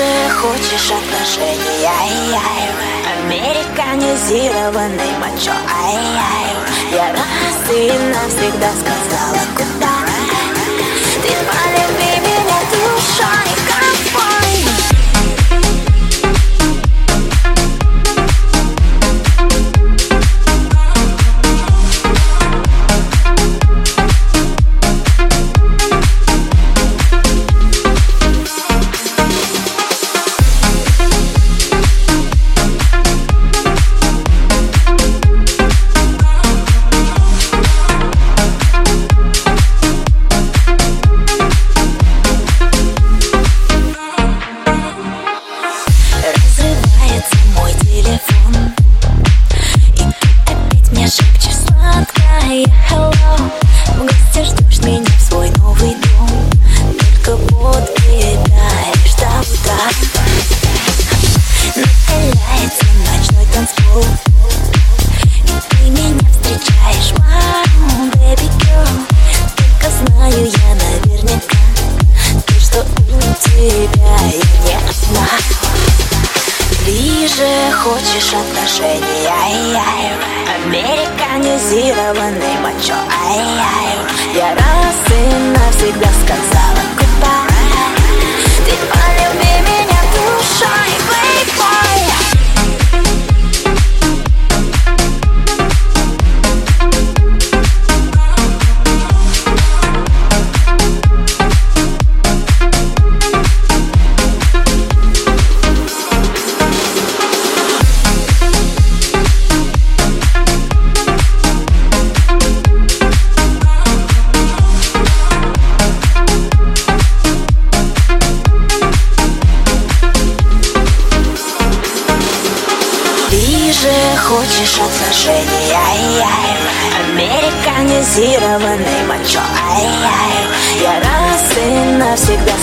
Ближе хочешь отношений, ай-яй Американизированный мачо, ай-яй Я раз и навсегда сказала, куда? Ты полюби сладкое hello. В гости ждешь меня в свой новый дом. Только до утра Накаляется ночной танцпол И ты меня встречаешь, Только знаю я наверняка То, что у тебя я не одна. Ближе хочешь отношений, ай-яй Американизированный мачо, ай-яй Я раз и навсегда сказала отношений, ай-яй. Американизированный мачо, ай-яй. Я раз и навсегда